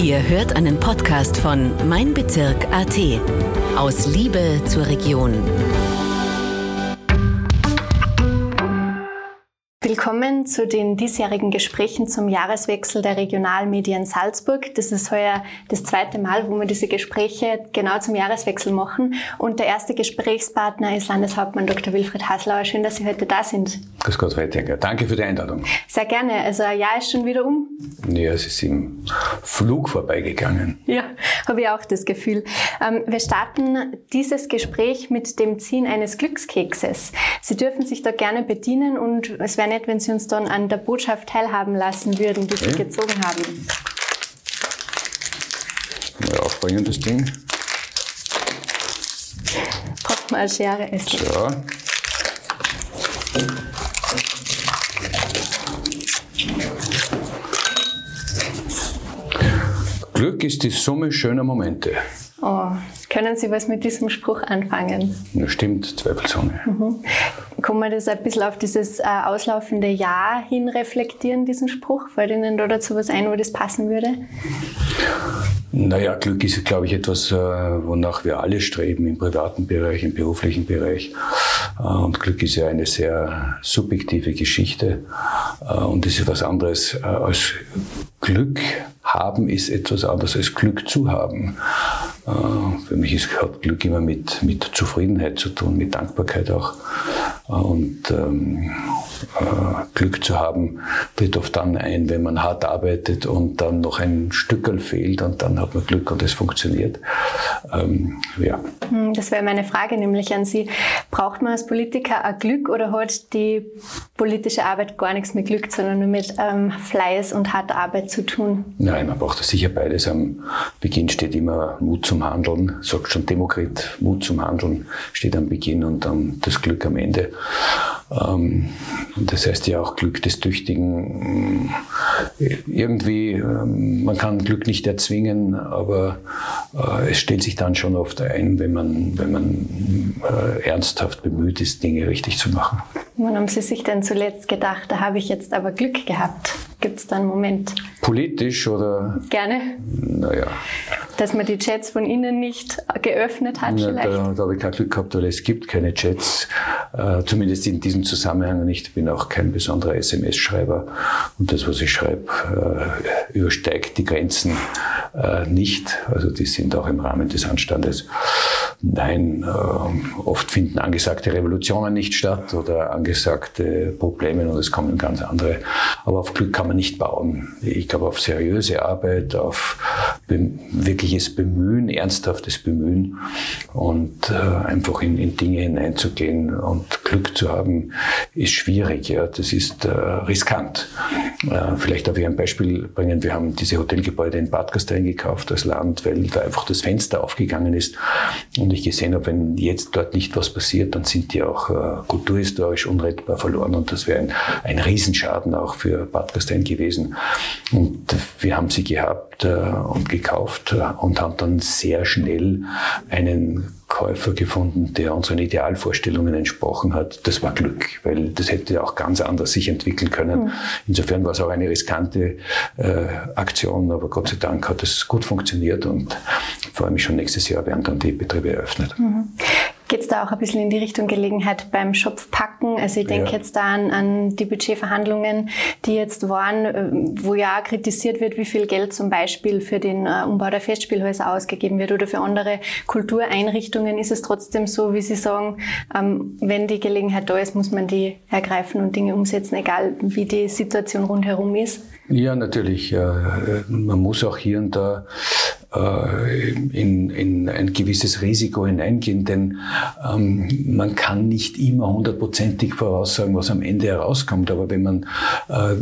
Ihr hört einen Podcast von Mein Bezirk AT. Aus Liebe zur Region. Willkommen zu den diesjährigen Gesprächen zum Jahreswechsel der Regionalmedien Salzburg. Das ist heuer das zweite Mal, wo wir diese Gespräche genau zum Jahreswechsel machen. Und der erste Gesprächspartner ist Landeshauptmann Dr. Wilfried Haslauer. Schön, dass Sie heute da sind. Grüß Gott, Weitinger. Danke für die Einladung. Sehr gerne. Also ein Jahr ist schon wieder um. Ja, es ist im Flug vorbeigegangen. Ja, habe ich auch das Gefühl. Ähm, wir starten dieses Gespräch mit dem Ziehen eines Glückskekses. Sie dürfen sich da gerne bedienen und es wäre nett, wenn Sie uns dann an der Botschaft teilhaben lassen würden, die Sie okay. gezogen haben. Mal aufbringen, das Ding. Braucht man eine Schere essen. So. Glück ist die Summe schöner Momente. Oh, können Sie was mit diesem Spruch anfangen? Ja, stimmt, Zweifelzunge. Mhm. Kann man das ein bisschen auf dieses äh, auslaufende Jahr hin reflektieren, diesen Spruch? Fällt Ihnen da dazu was ein, wo das passen würde? Naja, Glück ist, glaube ich, etwas, äh, wonach wir alle streben, im privaten Bereich, im beruflichen Bereich. Äh, und Glück ist ja eine sehr subjektive Geschichte. Äh, und ist was anderes als Glück haben ist etwas anderes als Glück zu haben. Für mich ist, hat Glück immer mit, mit Zufriedenheit zu tun, mit Dankbarkeit auch. Und ähm, äh, Glück zu haben, tritt oft dann ein, wenn man hart arbeitet und dann noch ein Stückel fehlt und dann hat man Glück und es funktioniert. Ähm, ja. Hm, das wäre meine Frage nämlich an Sie. Braucht man als Politiker ein Glück oder hat die politische Arbeit gar nichts mit Glück, sondern nur mit ähm, Fleiß und harter Arbeit zu tun? Nein, man braucht sicher beides. Am Beginn steht immer Mut zum Handeln, sagt schon Demokrit, Mut zum Handeln steht am Beginn und dann das Glück am Ende. Ähm, das heißt ja auch Glück des Tüchtigen. Irgendwie, ähm, man kann Glück nicht erzwingen, aber äh, es stellt sich dann schon oft ein, wenn man, wenn man äh, ernsthaft bemüht ist, Dinge richtig zu machen. Wann haben Sie sich denn zuletzt gedacht, da habe ich jetzt aber Glück gehabt? Gibt es da einen Moment? Politisch oder? Gerne. Naja. Dass man die Chats von Ihnen nicht geöffnet hat ja, vielleicht? Da, da habe ich kein Glück gehabt, weil es gibt keine Chats, äh, zumindest in diesem Zusammenhang nicht. Ich bin auch kein besonderer SMS-Schreiber und das, was ich schreibe, äh, übersteigt die Grenzen äh, nicht. Also die sind auch im Rahmen des Anstandes. Nein, äh, oft finden angesagte Revolutionen nicht statt oder angesagte Probleme und es kommen ganz andere. Aber auf Glück kann man nicht bauen. Ich glaube auf seriöse Arbeit, auf wirkliches Bemühen, ernsthaftes Bemühen und äh, einfach in, in, Dinge hineinzugehen und Glück zu haben, ist schwierig. Ja, das ist äh, riskant. Äh, vielleicht darf ich ein Beispiel bringen. Wir haben diese Hotelgebäude in Bad Gastein gekauft als Land, weil da einfach das Fenster aufgegangen ist und ich gesehen habe, wenn jetzt dort nicht was passiert, dann sind die auch äh, kulturhistorisch unrettbar verloren und das wäre ein, ein Riesenschaden auch für Bad Gastein gewesen. Und wir haben sie gehabt äh, und gekauft äh, und haben dann sehr schnell einen Käufer gefunden, der unseren Idealvorstellungen entsprochen hat. Das war Glück, weil das hätte auch ganz anders sich entwickeln können. Mhm. Insofern war es auch eine riskante äh, Aktion, aber Gott sei Dank hat es gut funktioniert und ich freue mich schon nächstes Jahr werden dann die Betriebe eröffnet. Mhm. Geht es da auch ein bisschen in die Richtung Gelegenheit beim Schopf packen? Also ich denke ja. jetzt da an, an, die Budgetverhandlungen, die jetzt waren, äh, wo ja kritisiert wird, wie viel Geld zum Beispiel für den äh, Umbau der Festspielhäuser ausgegeben wird oder für andere Kultureinrichtungen. Ist es trotzdem so, wie Sie sagen, ähm, wenn die Gelegenheit da ist, muss man die ergreifen und Dinge umsetzen, egal wie die Situation rundherum ist? Ja, natürlich. Man muss auch hier und da äh, in, in ein gewisses Risiko hineingehen, denn ähm, man kann nicht immer hundertprozentig voraussagen, was am Ende herauskommt. Aber wenn man äh,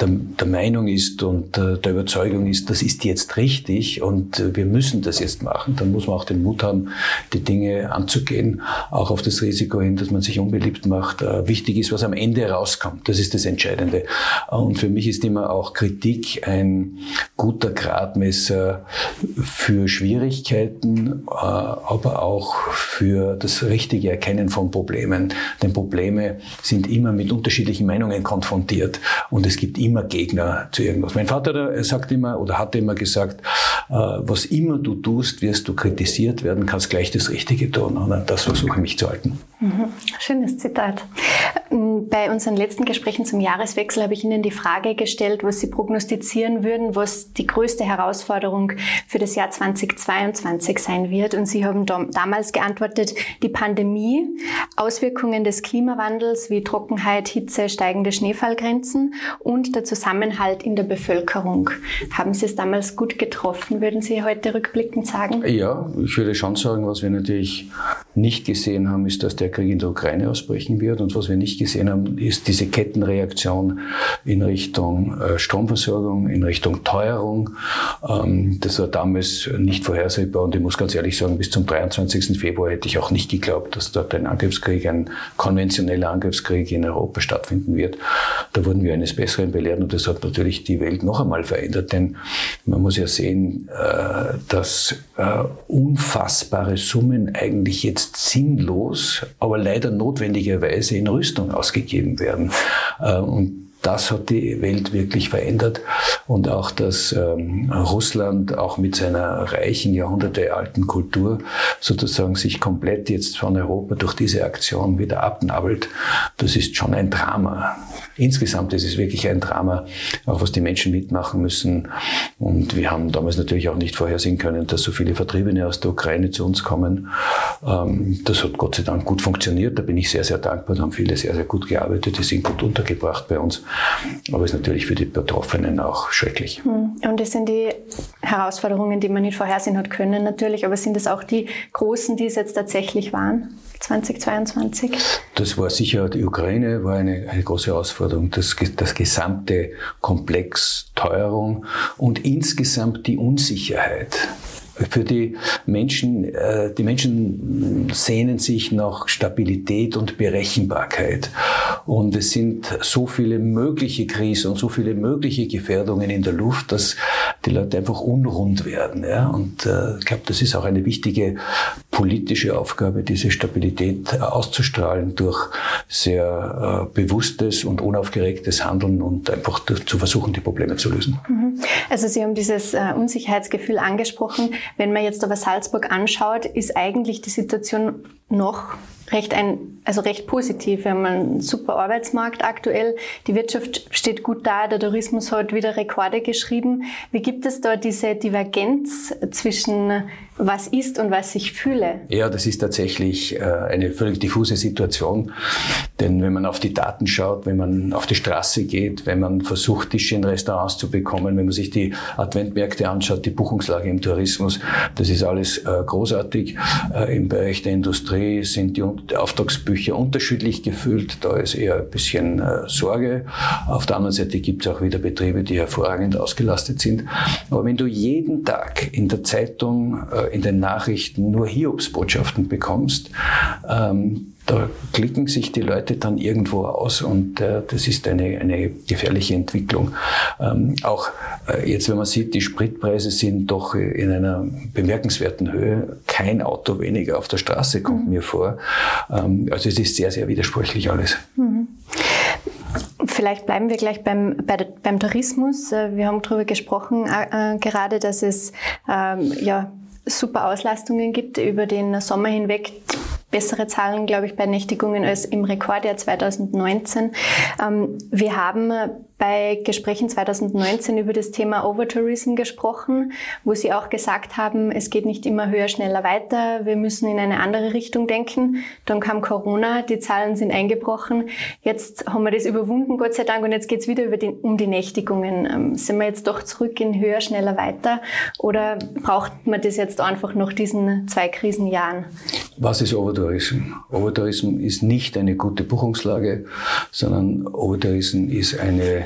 der, der, Meinung ist und äh, der Überzeugung ist, das ist jetzt richtig und wir müssen das jetzt machen, dann muss man auch den Mut haben, die Dinge anzugehen, auch auf das Risiko hin, dass man sich unbeliebt macht. Äh, wichtig ist, was am Ende herauskommt. Das ist das Entscheidende. Und für mich ist immer auch Kritik ein guter Gradmesser für Schwierigkeiten, äh, aber auch für das richtige Erkennen von Problemen. Denn Probleme sind immer mit unterschiedlichen Meinungen konfrontiert und es gibt immer Gegner zu irgendwas. Mein Vater sagt immer oder hat immer gesagt, äh, was immer du tust, wirst du kritisiert werden, kannst gleich das Richtige tun. Und das versuche ich mich zu halten. Mhm. Schönes Zitat. Ähm, bei unseren letzten Gesprächen zum Jahreswechsel habe ich Ihnen die Frage gestellt, was Sie prognostizieren würden, was die größte Herausforderung für das Jahr 2022 sein wird. Und Sie haben damals geantwortet, die Pandemie, Auswirkungen des Klimawandels wie Trockenheit, Hitze, steigende Schneefallgrenzen und der Zusammenhalt in der Bevölkerung. Haben Sie es damals gut getroffen, würden Sie heute rückblickend sagen? Ja, ich würde schon sagen, was wir natürlich nicht gesehen haben, ist, dass der Krieg in der Ukraine ausbrechen wird. Und was wir nicht gesehen haben, ist diese Kettenreaktion in Richtung äh, Stromversorgung, in Richtung Teuerung. Ähm, das war damals nicht vorhersehbar. Und ich muss ganz ehrlich sagen, bis zum 23. Februar hätte ich auch nicht geglaubt, dass dort ein Angriffskrieg, ein konventioneller Angriffskrieg in Europa stattfinden wird. Da wurden wir eines Besseren belehrt und das hat natürlich die Welt noch einmal verändert. Denn man muss ja sehen, äh, dass äh, unfassbare Summen eigentlich jetzt sinnlos, aber leider notwendigerweise in Rüstung ausgegeben werden. Äh, und das hat die Welt wirklich verändert. Und auch, dass ähm, Russland auch mit seiner reichen, jahrhundertealten Kultur sozusagen sich komplett jetzt von Europa durch diese Aktion wieder abnabelt, das ist schon ein Drama. Insgesamt ist es wirklich ein Drama, auch was die Menschen mitmachen müssen. Und wir haben damals natürlich auch nicht vorhersehen können, dass so viele Vertriebene aus der Ukraine zu uns kommen. Ähm, das hat Gott sei Dank gut funktioniert. Da bin ich sehr, sehr dankbar. Da haben viele sehr, sehr gut gearbeitet. Die sind gut untergebracht bei uns. Aber es ist natürlich für die Betroffenen auch schrecklich. Hm. Und es sind die Herausforderungen, die man nicht vorhersehen hat können, natürlich. Aber sind es auch die großen, die es jetzt tatsächlich waren? 2022? Das war sicher, die Ukraine war eine, eine große Herausforderung. Das, das gesamte Komplex Teuerung und insgesamt die Unsicherheit für die Menschen, äh, die Menschen sehnen sich nach Stabilität und Berechenbarkeit. Und es sind so viele mögliche Krisen und so viele mögliche Gefährdungen in der Luft, dass die Leute einfach unrund werden. Ja? Und äh, ich glaube, das ist auch eine wichtige politische Aufgabe, diese Stabilität auszustrahlen durch sehr äh, bewusstes und unaufgeregtes Handeln und einfach zu versuchen, die Probleme zu lösen. Mhm. Also Sie haben dieses Unsicherheitsgefühl angesprochen. Wenn man jetzt aber Salzburg anschaut, ist eigentlich die Situation noch recht ein, also recht positiv. Wir haben einen super Arbeitsmarkt aktuell. Die Wirtschaft steht gut da. Der Tourismus hat wieder Rekorde geschrieben. Wie gibt es da diese Divergenz zwischen was ist und was ich fühle? Ja, das ist tatsächlich äh, eine völlig diffuse Situation. Denn wenn man auf die Daten schaut, wenn man auf die Straße geht, wenn man versucht, Tische in Restaurants zu bekommen, wenn man sich die Adventmärkte anschaut, die Buchungslage im Tourismus, das ist alles äh, großartig. Äh, Im Bereich der Industrie sind die Auftragsbücher unterschiedlich gefüllt. Da ist eher ein bisschen Sorge. Auf der anderen Seite gibt es auch wieder Betriebe, die hervorragend ausgelastet sind. Aber wenn du jeden Tag in der Zeitung in den Nachrichten nur Hiobsbotschaften bekommst, ähm, da klicken sich die Leute dann irgendwo aus und äh, das ist eine, eine gefährliche Entwicklung. Ähm, auch äh, jetzt, wenn man sieht, die Spritpreise sind doch in einer bemerkenswerten Höhe. Kein Auto weniger auf der Straße kommt mhm. mir vor. Ähm, also es ist sehr, sehr widersprüchlich alles. Mhm. Vielleicht bleiben wir gleich beim, bei, beim Tourismus. Äh, wir haben darüber gesprochen, äh, äh, gerade, dass es ähm, ja, super Auslastungen gibt über den Sommer hinweg. Bessere Zahlen, glaube ich, bei Nächtigungen als im Rekordjahr 2019. Ähm, wir haben bei Gesprächen 2019 über das Thema Overtourism gesprochen, wo Sie auch gesagt haben, es geht nicht immer höher, schneller weiter, wir müssen in eine andere Richtung denken. Dann kam Corona, die Zahlen sind eingebrochen. Jetzt haben wir das überwunden, Gott sei Dank, und jetzt geht es wieder die, um die Nächtigungen. Ähm, sind wir jetzt doch zurück in höher, schneller weiter oder braucht man das jetzt einfach nach diesen zwei Krisenjahren? Was ist Overtourism? Overtourism ist nicht eine gute Buchungslage, sondern Overtourism ist eine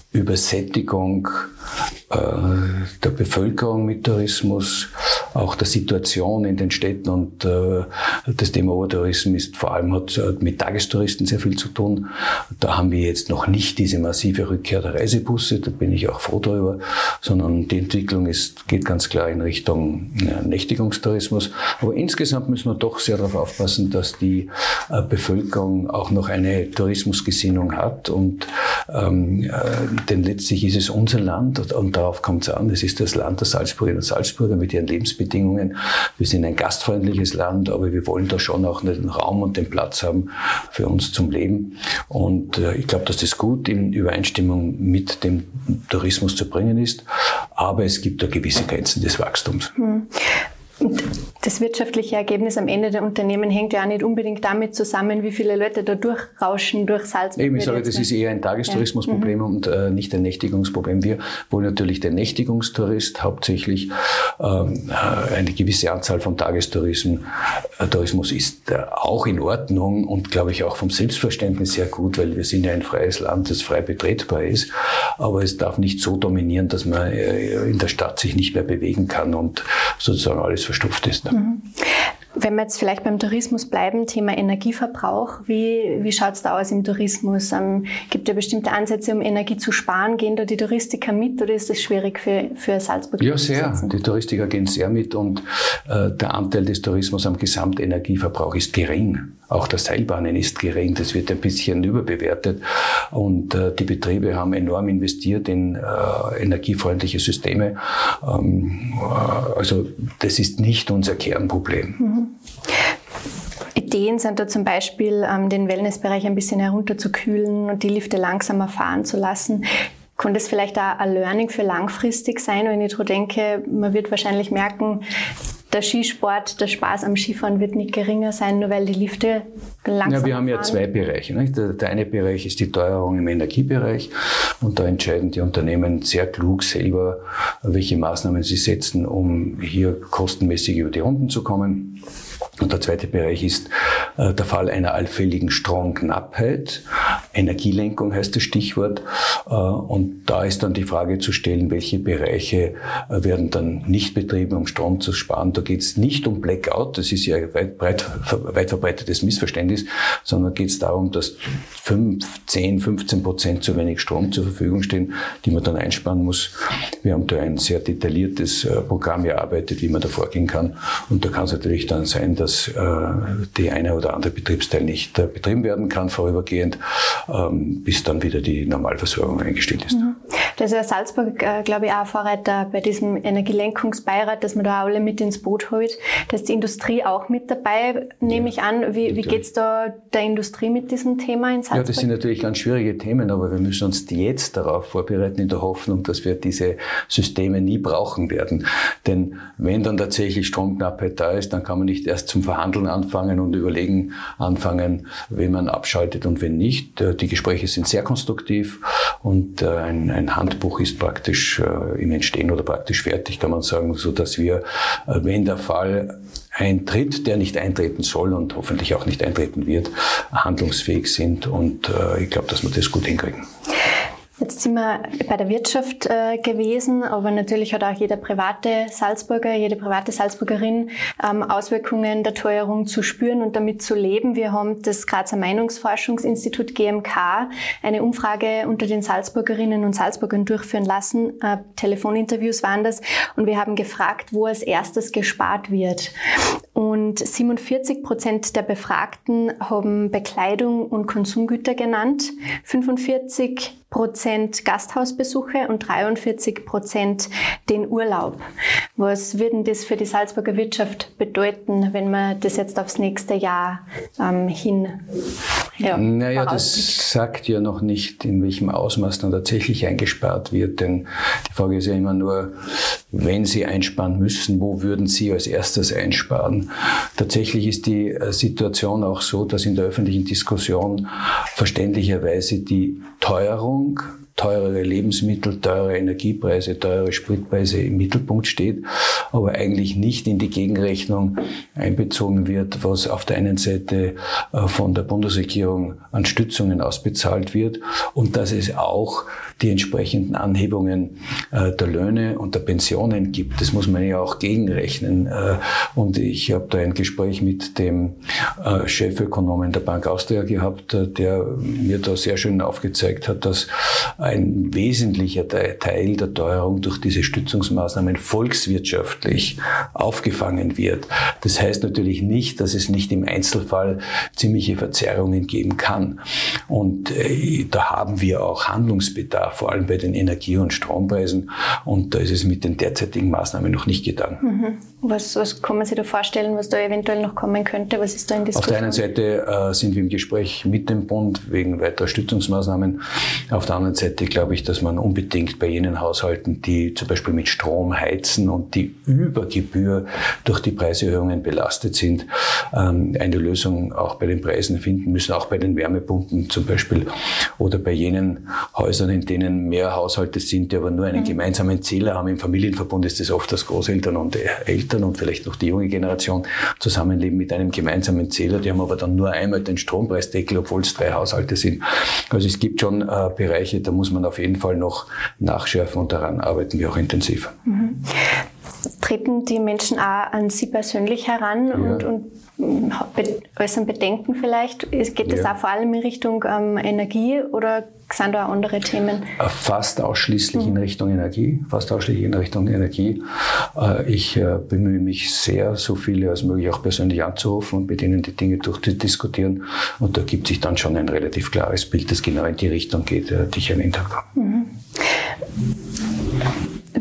Übersättigung äh, der Bevölkerung mit Tourismus, auch der Situation in den Städten und äh, das Thema Obertourismus ist vor allem hat mit Tagestouristen sehr viel zu tun. Da haben wir jetzt noch nicht diese massive Rückkehr der Reisebusse, da bin ich auch froh darüber. sondern die Entwicklung ist, geht ganz klar in Richtung Nächtigungstourismus. Aber insgesamt müssen wir doch sehr darauf aufpassen, dass die äh, Bevölkerung auch noch eine Tourismusgesinnung hat. Und ähm, äh, denn letztlich ist es unser Land und, und darauf kommt es an. Es ist das Land der Salzburgerinnen und Salzburger mit ihren Lebensbedingungen. Wir sind ein gastfreundliches Land, aber wir wollen da schon auch den Raum und den Platz haben für uns zum Leben. Und äh, ich glaube, dass das gut in Übereinstimmung mit dem Tourismus zu bringen ist. Aber es gibt da gewisse Grenzen des Wachstums. Hm. Das wirtschaftliche Ergebnis am Ende der Unternehmen hängt ja auch nicht unbedingt damit zusammen, wie viele Leute da durchrauschen durch Salzburg. Eben, ich sage, das ist eher ein Tagestourismusproblem ja. Mhm. und äh, nicht ein Nächtigungsproblem. Wir wollen natürlich den Nächtigungstourist hauptsächlich. Ähm, äh, eine gewisse Anzahl von Tagestourismus äh, Tourismus ist äh, auch in Ordnung und glaube ich auch vom Selbstverständnis sehr gut, weil wir sind ja ein freies Land, das frei betretbar ist. Aber es darf nicht so dominieren, dass man äh, in der Stadt sich nicht mehr bewegen kann und sozusagen alles verstopft ist. Mhm. Wenn wir jetzt vielleicht beim Tourismus bleiben, Thema Energieverbrauch, wie, wie schaut es da aus im Tourismus? Ähm, gibt es bestimmte Ansätze, um Energie zu sparen? Gehen da die Touristiker mit oder ist das schwierig für, für Salzburg? Ja, sehr. Die Touristiker gehen sehr mit und äh, der Anteil des Tourismus am Gesamtenergieverbrauch ist gering. Auch das Seilbahnen ist gering, das wird ein bisschen überbewertet. Und äh, die Betriebe haben enorm investiert in äh, energiefreundliche Systeme. Ähm, äh, also das ist nicht unser Kernproblem. Mhm. Ideen sind da zum Beispiel, ähm, den Wellnessbereich ein bisschen herunterzukühlen und die Lifte langsamer fahren zu lassen. Kann das vielleicht auch ein Learning für langfristig sein, wenn ich daran denke, man wird wahrscheinlich merken, der Skisport, der Spaß am Skifahren wird nicht geringer sein, nur weil die Lifte langsam Ja, wir haben ja zwei Bereiche. Nicht? Der, eine Bereich ist die Teuerung im Energiebereich und da entscheiden die Unternehmen sehr klug selber, welche Maßnahmen sie setzen, um hier kostenmäßig über die Runden zu kommen. Und der zweite Bereich ist äh, der Fall einer allfälligen Stromknappheit. Energielenkung heißt das Stichwort. Äh, und da ist dann die Frage zu stellen, welche Bereiche äh, werden dann nicht betrieben, um Strom zu sparen. Da geht es nicht um Blackout, das ist ja ein weit, breit, weit verbreitetes Missverständnis, sondern geht es darum, dass 5, 10, 15 Prozent zu wenig Strom zur Verfügung stehen, die man dann einsparen muss. Wir haben da ein sehr detailliertes äh, Programm erarbeitet, wie man da vorgehen kann. Und da kann es natürlich dann sein, dass die eine oder andere Betriebsteil nicht betrieben werden kann vorübergehend, bis dann wieder die Normalversorgung eingestellt ist. Mhm. Da ist ja Salzburg, äh, glaube ich, auch Vorreiter bei diesem Energielenkungsbeirat, dass man da alle mit ins Boot holt. Da ist die Industrie auch mit dabei, nehme ich an. Wie, wie geht es da der Industrie mit diesem Thema in Salzburg? Ja, das sind natürlich ganz schwierige Themen, aber wir müssen uns jetzt darauf vorbereiten in der Hoffnung, dass wir diese Systeme nie brauchen werden. Denn wenn dann tatsächlich Stromknappheit da ist, dann kann man nicht erst zum Verhandeln anfangen und überlegen anfangen, wen man abschaltet und wen nicht. Äh, die Gespräche sind sehr konstruktiv und äh, ein, ein Handbuch ist praktisch äh, im Entstehen oder praktisch fertig, kann man sagen, so dass wir, wenn der Fall eintritt, der nicht eintreten soll und hoffentlich auch nicht eintreten wird, handlungsfähig sind und ich glaube, dass wir das gut hinkriegen. Jetzt sind wir bei der Wirtschaft äh, gewesen, aber natürlich hat auch jeder private Salzburger, jede private Salzburgerin ähm, Auswirkungen der Teuerung zu spüren und damit zu leben. Wir haben das Grazer Meinungsforschungsinstitut GMK eine Umfrage unter den Salzburgerinnen und Salzburgern durchführen lassen. Äh, Telefoninterviews waren das und wir haben gefragt, wo als erstes gespart wird. Und 47 Prozent der Befragten haben Bekleidung und Konsumgüter genannt. 45 Prozent Gasthausbesuche und 43 Prozent den Urlaub. Was würden das für die Salzburger Wirtschaft bedeuten, wenn man das jetzt aufs nächste Jahr ähm, hin? Ja, naja, das sagt ja noch nicht, in welchem Ausmaß dann tatsächlich eingespart wird, denn die Frage ist ja immer nur, wenn Sie einsparen müssen, wo würden Sie als erstes einsparen? Tatsächlich ist die äh, Situation auch so, dass in der öffentlichen Diskussion verständlicherweise die Teuerung teurere Lebensmittel, teure Energiepreise, teure Spritpreise im Mittelpunkt steht, aber eigentlich nicht in die Gegenrechnung einbezogen wird, was auf der einen Seite äh, von der Bundesregierung an Stützungen ausbezahlt wird. Und dass es auch die entsprechenden Anhebungen äh, der Löhne und der Pensionen gibt. Das muss man ja auch gegenrechnen. Äh, und ich habe da ein Gespräch mit dem äh, Chefökonomen der Bank Austria gehabt, äh, der mir da sehr schön aufgezeigt hat, dass ein wesentlicher Teil der Teuerung durch diese Stützungsmaßnahmen volkswirtschaftlich aufgefangen wird. Das heißt natürlich nicht, dass es nicht im Einzelfall ziemliche Verzerrungen geben kann. Und äh, da haben wir auch Handlungsbedarf, vor allem bei den Energie- und Strompreisen. Und da ist es mit den derzeitigen Maßnahmen noch nicht getan. Mhm. Was, was kann man sich da vorstellen, was da eventuell noch kommen könnte? Was ist da in Diskussion? Auf der einen Seite äh, sind wir im Gespräch mit dem Bund wegen weiterer Stützungsmaßnahmen. Auf der anderen Seite glaube ich, dass man unbedingt bei jenen Haushalten, die zum Beispiel mit Strom heizen und die über Gebühr durch die Preiserhöhungen belastet sind, ähm, eine Lösung auch bei den Preisen finden müssen, auch bei den Wärmepumpen zum Beispiel oder bei jenen Häusern, in denen mehr Haushalte sind, die aber nur einen mhm. gemeinsamen Zähler haben. Im Familienverbund ist es oft, dass Großeltern und Eltern und vielleicht noch die junge Generation zusammenleben mit einem gemeinsamen Zähler. Die haben aber dann nur einmal den Strompreisdeckel, obwohl es drei Haushalte sind. Also es gibt schon äh, Bereiche, da muss man auf jeden Fall noch nachschärfen und daran arbeiten wir auch intensiv. Mhm. Treten die Menschen auch an Sie persönlich heran ja. und, und äußern Bedenken vielleicht? Geht das ja. auch vor allem in Richtung ähm, Energie oder sind da auch andere Themen? Äh, fast ausschließlich in Richtung Energie. Fast ausschließlich in Richtung Energie. Äh, ich äh, bemühe mich sehr, so viele als möglich auch persönlich anzurufen und mit ihnen die Dinge durchzudiskutieren. Und da gibt sich dann schon ein relativ klares Bild, das genau in die Richtung geht, die ich erwähnt habe. Mhm.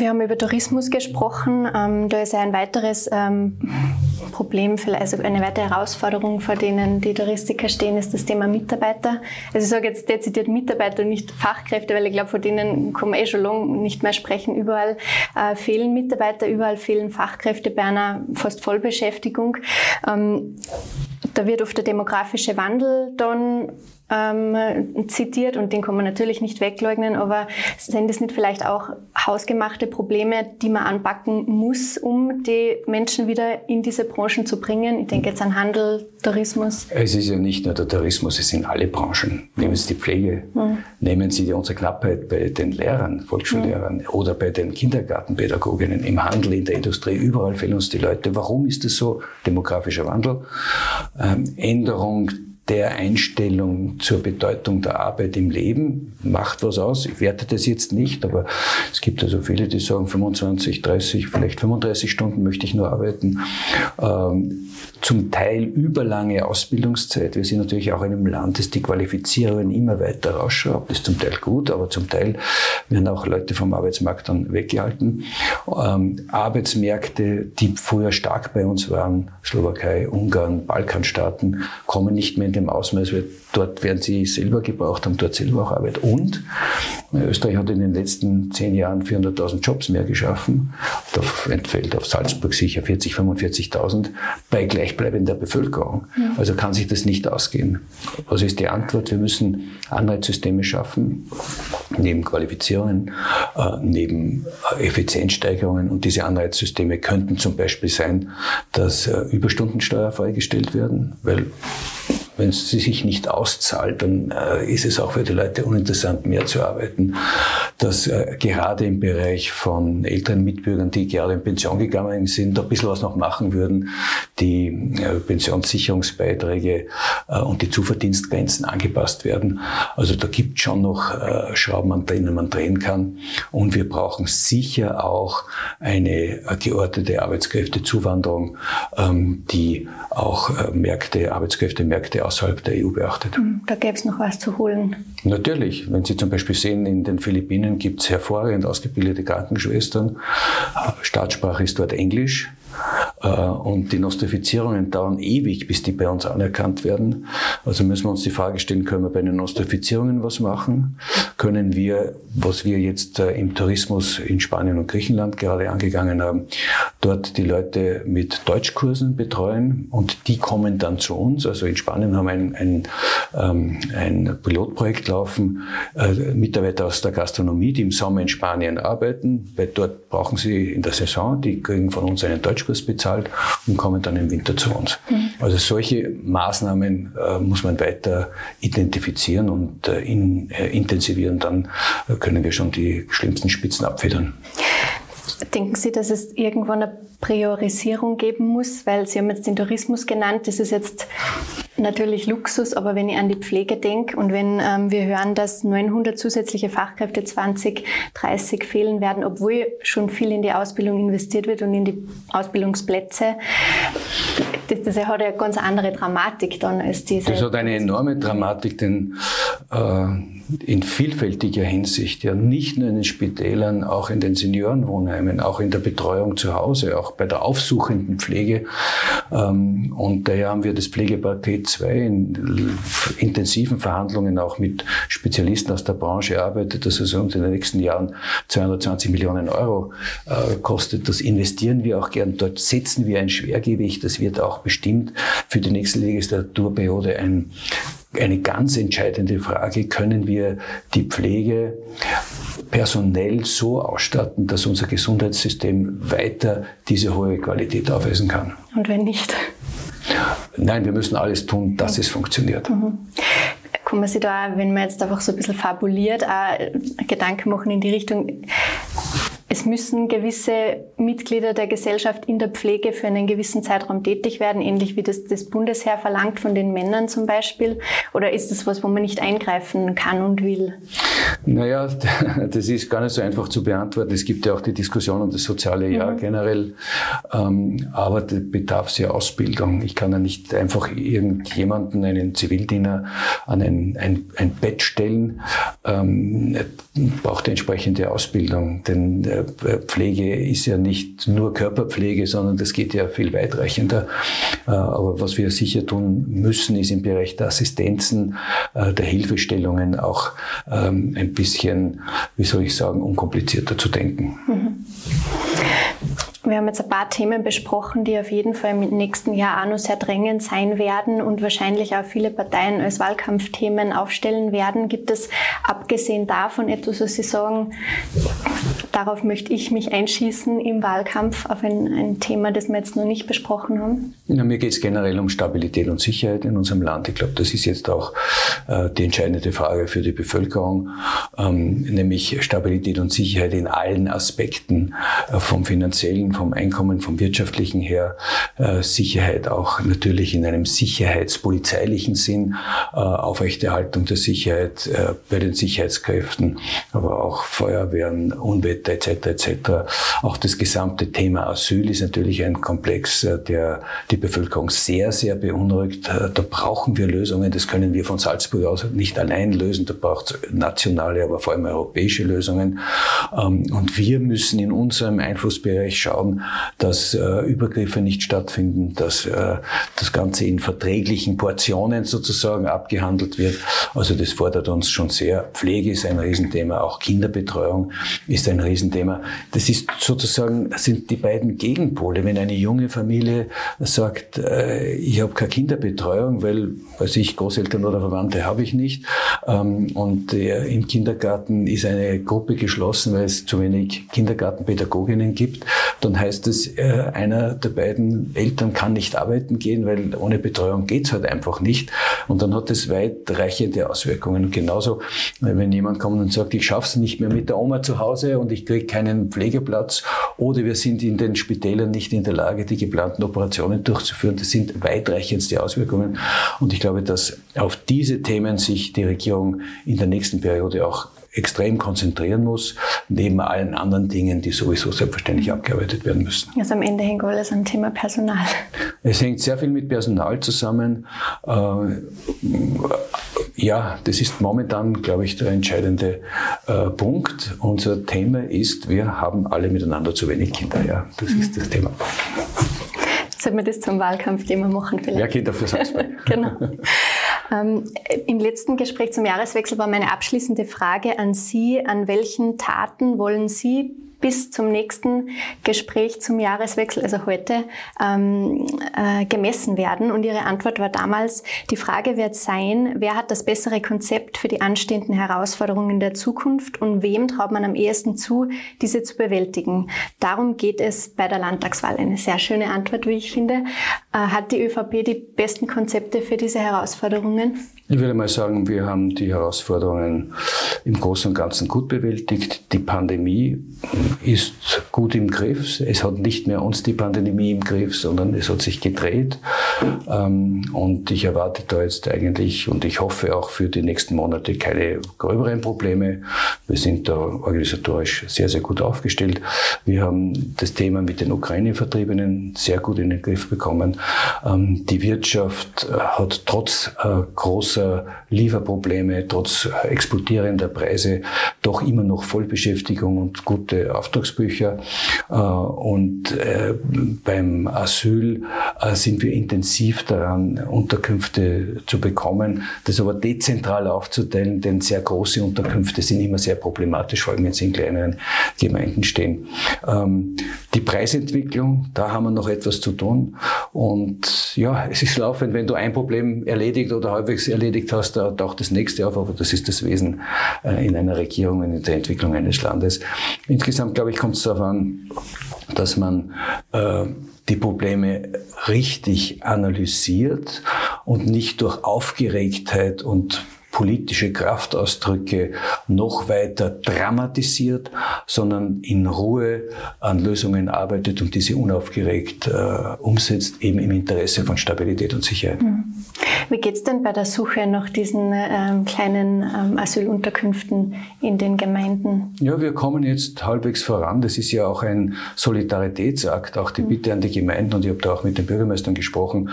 Wir haben über Tourismus gesprochen. Ähm, da ist ja ein weiteres ähm, Problem, also eine weitere Herausforderung, vor denen die Touristiker stehen, ist das Thema Mitarbeiter. Also ich sage jetzt dezidiert Mitarbeiter, nicht Fachkräfte, weil ich glaube, von denen kann man eh schon lange nicht mehr sprechen. Überall äh, fehlen Mitarbeiter, überall fehlen Fachkräfte bei einer fast Vollbeschäftigung. Ähm, da wird oft der demografische Wandel dann ähm, zitiert und den kann man natürlich nicht wegleugnen, aber sind es nicht vielleicht auch hausgemachte Probleme, die man anpacken muss, um die Menschen wieder in diese Branchen zu bringen? Ich denke jetzt an Handel, Tourismus. Es ist ja nicht nur der Tourismus, es sind alle Branchen. Nehmen Sie die Pflege, mhm. nehmen Sie unsere Knappheit bei den Lehrern, Volksschullehrern mhm. oder bei den Kindergartenpädagoginnen, im Handel, in der Industrie, überall fehlen uns die Leute. Warum ist das so? Demografischer Wandel, ähm, Änderung der Einstellung zur Bedeutung der Arbeit im Leben macht was aus. Ich werte das jetzt nicht, aber es gibt also viele, die sagen 25, 30, vielleicht 35 Stunden möchte ich nur arbeiten. Ähm, zum Teil überlange Ausbildungszeit. Wir sind natürlich auch in einem Land, das die Qualifizierungen immer weiter rausschraubt. Das ist zum Teil gut, aber zum Teil werden auch Leute vom Arbeitsmarkt dann weggehalten. Ähm, Arbeitsmärkte, die früher stark bei uns waren, Slowakei, Ungarn, Balkanstaaten, kommen nicht mehr in dem Ausmaß, weil dort werden sie selber gebraucht, haben dort selber auch Arbeit. Und Österreich hat in den letzten zehn Jahren 400.000 Jobs mehr geschaffen. Da entfällt auf Salzburg sicher 40, 45.000 bei gleichbleibender Bevölkerung. Ja. Also kann sich das nicht ausgehen. Was ist die Antwort? Wir müssen Anreizsysteme schaffen, neben Qualifizierungen, äh, neben Effizienzsteigerungen. Und diese Anreizsysteme könnten zum Beispiel sein, dass äh, Überstundensteuer freigestellt werden, weil wenn es sich nicht auszahlt, dann äh, ist es auch für die Leute uninteressant, mehr zu arbeiten. Dass äh, gerade im Bereich von älteren Mitbürgern, die gerade in Pension gegangen sind, ein bisschen was noch machen würden, die äh, Pensionssicherungsbeiträge und die Zuverdienstgrenzen angepasst werden. Also da gibt schon noch Schrauben, an denen man drehen kann. Und wir brauchen sicher auch eine geordnete Arbeitskräftezuwanderung, ähm, die auch Märkte, Arbeitskräftemärkte außerhalb der EU beachtet. Hm, da gäbe es noch was zu holen. Natürlich. Wenn Sie zum Beispiel sehen, in den Philippinen gibt es hervorragend ausgebildete Krankenschwestern. Staatssprache ist dort Englisch. Äh, und die Nostrifizierungen dauern ewig, bis die bei uns anerkannt werden. Also müssen wir uns die Frage stellen, können wir bei den Nostrifizierungen was machen? Können wir, was wir jetzt äh, im Tourismus in Spanien und Griechenland gerade angegangen haben, dort die Leute mit Deutschkursen betreuen und die kommen dann zu uns. Also in Spanien haben wir ein, ein, ähm, ein Pilotprojekt laufen, äh, Mitarbeiter aus der Gastronomie, die im Sommer in Spanien arbeiten, weil dort brauchen sie in der Saison, die kriegen von uns einen Deutschkurs bezahlt und kommen dann im Winter zu uns. Mhm. Also solche Maßnahmen äh, muss man weiter identifizieren und äh, in, äh, intensivieren. Dann äh, können wir schon die schlimmsten Spitzen abfedern. Denken Sie, dass es irgendwann eine Priorisierung geben muss? Weil Sie haben jetzt den Tourismus genannt. Das ist jetzt natürlich Luxus, aber wenn ich an die Pflege denke und wenn ähm, wir hören, dass 900 zusätzliche Fachkräfte 2030 fehlen werden, obwohl schon viel in die Ausbildung investiert wird und in die Ausbildungsplätze, das, das hat ja eine ganz andere Dramatik dann als diese. Das hat eine enorme Dramatik, denn äh, in vielfältiger Hinsicht, ja nicht nur in den Spitälern, auch in den Seniorenwohnheimen, auch in der Betreuung zu Hause, auch bei der aufsuchenden Pflege. Ähm, und daher haben wir das Pflegepaket 2 in intensiven Verhandlungen auch mit Spezialisten aus der Branche erarbeitet, dass es uns in den nächsten Jahren 220 Millionen Euro äh, kostet. Das investieren wir auch gern. Dort setzen wir ein Schwergewicht. Das wird auch bestimmt für die nächste Legislaturperiode ein eine ganz entscheidende Frage, können wir die Pflege personell so ausstatten, dass unser Gesundheitssystem weiter diese hohe Qualität aufweisen kann? Und wenn nicht? Nein, wir müssen alles tun, dass mhm. es funktioniert. Mhm. Kann man sich da, wenn man jetzt einfach so ein bisschen fabuliert, auch Gedanken machen in die Richtung, es müssen gewisse Mitglieder der Gesellschaft in der Pflege für einen gewissen Zeitraum tätig werden, ähnlich wie das das Bundesheer verlangt von den Männern zum Beispiel? Oder ist das was, wo man nicht eingreifen kann und will? Naja, das ist gar nicht so einfach zu beantworten. Es gibt ja auch die Diskussion um das soziale Jahr mhm. generell, ähm, aber da bedarf es ja Ausbildung. Ich kann ja nicht einfach irgendjemanden, einen Zivildiener, an ein, ein, ein Bett stellen, ähm, braucht entsprechende Ausbildung. Denn äh, Pflege ist ja nicht nur Körperpflege, sondern das geht ja viel weitreichender. Äh, aber was wir sicher tun müssen, ist im Bereich der Assistenzen, äh, der Hilfestellungen auch ähm, ein bisschen, wie soll ich sagen, unkomplizierter zu denken. Mhm. Wir haben jetzt ein paar Themen besprochen, die auf jeden Fall im nächsten Jahr auch noch sehr drängend sein werden und wahrscheinlich auch viele Parteien als Wahlkampfthemen aufstellen werden. Gibt es abgesehen davon etwas, was Sie sagen, darauf möchte ich mich einschießen im Wahlkampf auf ein, ein Thema, das wir jetzt noch nicht besprochen haben? Ja, mir geht es generell um Stabilität und Sicherheit in unserem Land. Ich glaube, das ist jetzt auch äh, die entscheidende Frage für die Bevölkerung, ähm, nämlich Stabilität und Sicherheit in allen Aspekten, äh, vom finanziellen vom Einkommen, vom wirtschaftlichen her, äh, Sicherheit auch natürlich in einem sicherheitspolizeilichen Sinn, äh, Aufrechterhaltung der Sicherheit äh, bei den Sicherheitskräften, aber auch Feuerwehren, Unwetter etc. etc. Auch das gesamte Thema Asyl ist natürlich ein Komplex, äh, der die Bevölkerung sehr, sehr beunruhigt. Äh, da brauchen wir Lösungen. Das können wir von Salzburg aus nicht allein lösen. Da braucht es nationale, aber vor allem europäische Lösungen. Ähm, und wir müssen in unserem Einflussbereich schauen, schauen, dass äh, Übergriffe nicht stattfinden, dass äh, das Ganze in verträglichen Portionen sozusagen abgehandelt wird. Also das fordert uns schon sehr. Pflege ist ein Riesenthema, auch Kinderbetreuung ist ein Riesenthema. Das ist sozusagen, sind die beiden Gegenpole. Wenn eine junge Familie sagt, äh, ich habe keine Kinderbetreuung, weil, weiß ich, Großeltern oder Verwandte habe ich nicht, ähm, und im Kindergarten ist eine Gruppe geschlossen, weil es zu wenig Kindergartenpädagoginnen gibt, dann dann heißt es, äh, einer der beiden Eltern kann nicht arbeiten gehen, weil ohne Betreuung geht's halt einfach nicht. Und dann hat es weitreichende Auswirkungen. Und genauso, äh, wenn jemand kommt und sagt, ich schaff's nicht mehr mit der Oma zu Hause und ich kriege keinen Pflegeplatz oder wir sind in den Spitälern nicht in der Lage, die geplanten Operationen durchzuführen, das sind weitreichendste Auswirkungen. Und ich glaube, dass auf diese Themen sich die Regierung in der nächsten Periode auch extrem konzentrieren muss, neben allen anderen Dingen, die sowieso selbstverständlich abgearbeitet werden müssen. Also am Ende hängt alles am Thema Personal. Es hängt sehr viel mit Personal zusammen. Äh, ja, das ist momentan, glaube ich, der entscheidende äh, Punkt. Unser Thema ist, wir haben alle miteinander zu wenig Kinder. Ja, das mhm. ist das Thema. Sollen wir das zum Wahlkampfthema machen vielleicht? Ja, Kinder für Salzburg. genau. Ähm, Im letzten Gespräch zum Jahreswechsel war meine abschließende Frage an Sie, an welchen Taten wollen Sie bis zum nächsten Gespräch zum Jahreswechsel, also heute, ähm, äh, gemessen werden. Und Ihre Antwort war damals, die Frage wird sein, wer hat das bessere Konzept für die anstehenden Herausforderungen der Zukunft und wem traut man am ehesten zu, diese zu bewältigen. Darum geht es bei der Landtagswahl. Eine sehr schöne Antwort, wie ich finde. Äh, hat die ÖVP die besten Konzepte für diese Herausforderungen? Ich würde mal sagen, wir haben die Herausforderungen im Großen und Ganzen gut bewältigt. Die Pandemie ist gut im Griff. Es hat nicht mehr uns die Pandemie im Griff, sondern es hat sich gedreht. Ähm, und ich erwarte da jetzt eigentlich und ich hoffe auch für die nächsten Monate keine gröberen Probleme. Wir sind da organisatorisch sehr, sehr gut aufgestellt. Wir haben das Thema mit den Ukraine-Vertriebenen sehr gut in den Griff bekommen. Ähm, die Wirtschaft äh, hat trotz äh, großer Lieferprobleme, trotz explodierender Preise doch immer noch Vollbeschäftigung und gute Auftragsbücher. Äh, und beim Asyl sind wir intensiv daran, Unterkünfte zu bekommen. Das aber dezentral aufzuteilen, denn sehr große Unterkünfte sind immer sehr problematisch, vor allem wenn sie in kleineren Gemeinden stehen. Ähm, die Preisentwicklung, da haben wir noch etwas zu tun. Und ja, es ist laufend, wenn du ein Problem erledigt oder halbwegs erledigt hast, da taucht das nächste auf, aber das ist das Wesen äh, in einer Regierung, in der Entwicklung eines Landes. Insgesamt, glaube ich, kommt es darauf an, dass man äh, die Probleme richtig analysiert und nicht durch Aufgeregtheit und politische Kraftausdrücke noch weiter dramatisiert, sondern in Ruhe an Lösungen arbeitet und diese unaufgeregt äh, umsetzt, eben im Interesse von Stabilität und Sicherheit. Mhm. Wie geht es denn bei der Suche nach diesen ähm, kleinen ähm, Asylunterkünften in den Gemeinden? Ja, wir kommen jetzt halbwegs voran. Das ist ja auch ein Solidaritätsakt, auch die mhm. Bitte an die Gemeinden. Und ich habe da auch mit den Bürgermeistern gesprochen,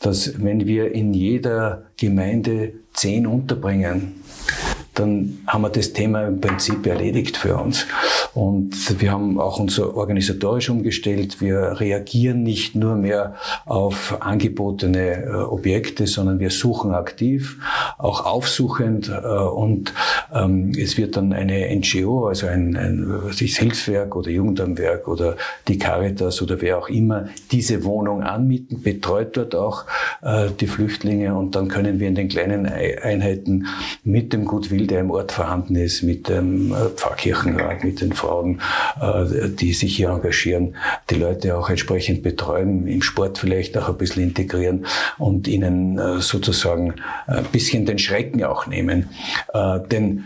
dass wenn wir in jeder Gemeinde zehn unterbringen, dann haben wir das Thema im Prinzip erledigt für uns. Und wir haben auch unser organisatorisch umgestellt. Wir reagieren nicht nur mehr auf angebotene äh, Objekte, sondern wir suchen aktiv, auch aufsuchend. Äh, und ähm, es wird dann eine NGO, also ein, ein Hilfswerk oder Jugendamtwerk oder die Caritas oder wer auch immer, diese Wohnung anmieten, betreut dort auch äh, die Flüchtlinge. Und dann können wir in den kleinen Einheiten mit dem Gutwill, der im Ort vorhanden ist, mit dem Pfarrkirchenrat, mit den Frauen, äh, die sich hier engagieren, die Leute auch entsprechend betreuen, im Sport vielleicht auch ein bisschen integrieren und ihnen äh, sozusagen ein bisschen den Schrecken auch nehmen. Äh, denn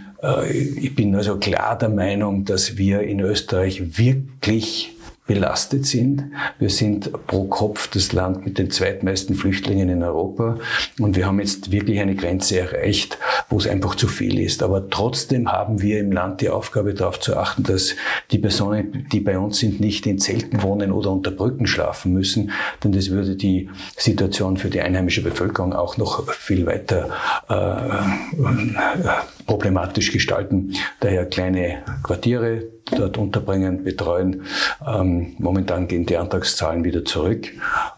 ich bin also klar der Meinung, dass wir in Österreich wirklich belastet sind. Wir sind pro Kopf das Land mit den zweitmeisten Flüchtlingen in Europa und wir haben jetzt wirklich eine Grenze erreicht, wo es einfach zu viel ist. Aber trotzdem haben wir im Land die Aufgabe darauf zu achten, dass die Personen, die bei uns sind, nicht in Zelten wohnen oder unter Brücken schlafen müssen, denn das würde die Situation für die einheimische Bevölkerung auch noch viel weiter äh, problematisch gestalten. Daher kleine Quartiere dort unterbringen, betreuen. Ähm, momentan gehen die Antragszahlen wieder zurück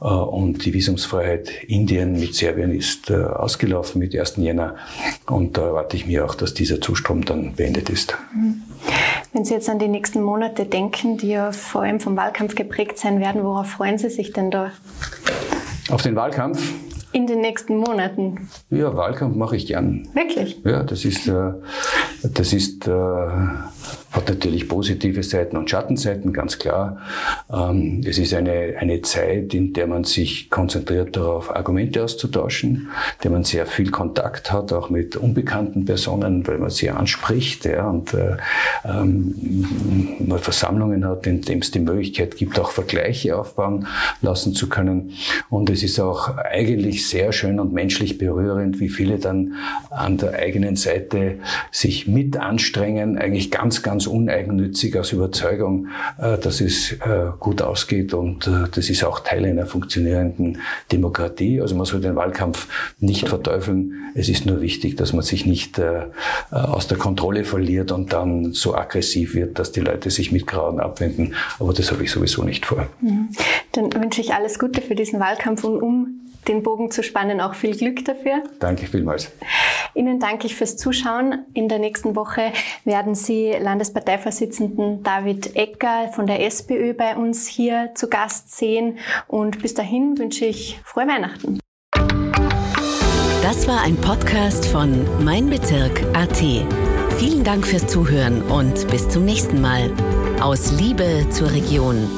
äh, und die Visumsfreiheit Indien mit Serbien ist äh, ausgelaufen mit 1. Jänner und da erwarte ich mir auch, dass dieser Zustrom dann beendet ist. Mhm. Wenn Sie jetzt an die nächsten Monate denken, die ja vor allem vom Wahlkampf geprägt sein werden, worauf freuen Sie sich denn da? Auf den Wahlkampf? in den nächsten Monaten? Ja, Wahlkampf mache ich gern. Wirklich? Ja, das ist, äh, das ist, äh, hat natürlich positive Seiten und Schattenseiten, ganz klar. Ähm, es ist eine, eine Zeit, in der man sich konzentriert darauf, Argumente auszutauschen, in der man sehr viel Kontakt hat, auch mit unbekannten Personen, weil man sie anspricht, ja, und äh, ähm, man Versammlungen hat, in dem es die Möglichkeit gibt, auch Vergleiche aufbauen lassen zu können. Und es ist auch eigentlich sehr schön und menschlich berührend, wie viele dann an der eigenen Seite sich mit anstrengen, eigentlich ganz, ganz uneigennützig aus Überzeugung, äh, dass es äh, gut ausgeht und äh, das ist auch Teil einer funktionierenden Demokratie. Also man soll den Wahlkampf nicht verteufeln. Es ist nur wichtig, dass man sich nicht aus der Kontrolle verliert und dann so aggressiv wird, dass die Leute sich mit Grauen abwenden. Aber das habe ich sowieso nicht vor. Mhm. Dann wünsche ich alles Gute für diesen Wahlkampf und um den Bogen zu spannen. Auch viel Glück dafür. Danke vielmals. Ihnen danke ich fürs Zuschauen. In der nächsten Woche werden Sie Landesparteivorsitzenden David Ecker von der SPÖ bei uns hier zu Gast sehen. Und bis dahin wünsche ich frohe Weihnachten. Das war ein Podcast von Mein Bezirk AT. Vielen Dank fürs Zuhören und bis zum nächsten Mal. Aus Liebe zur Region.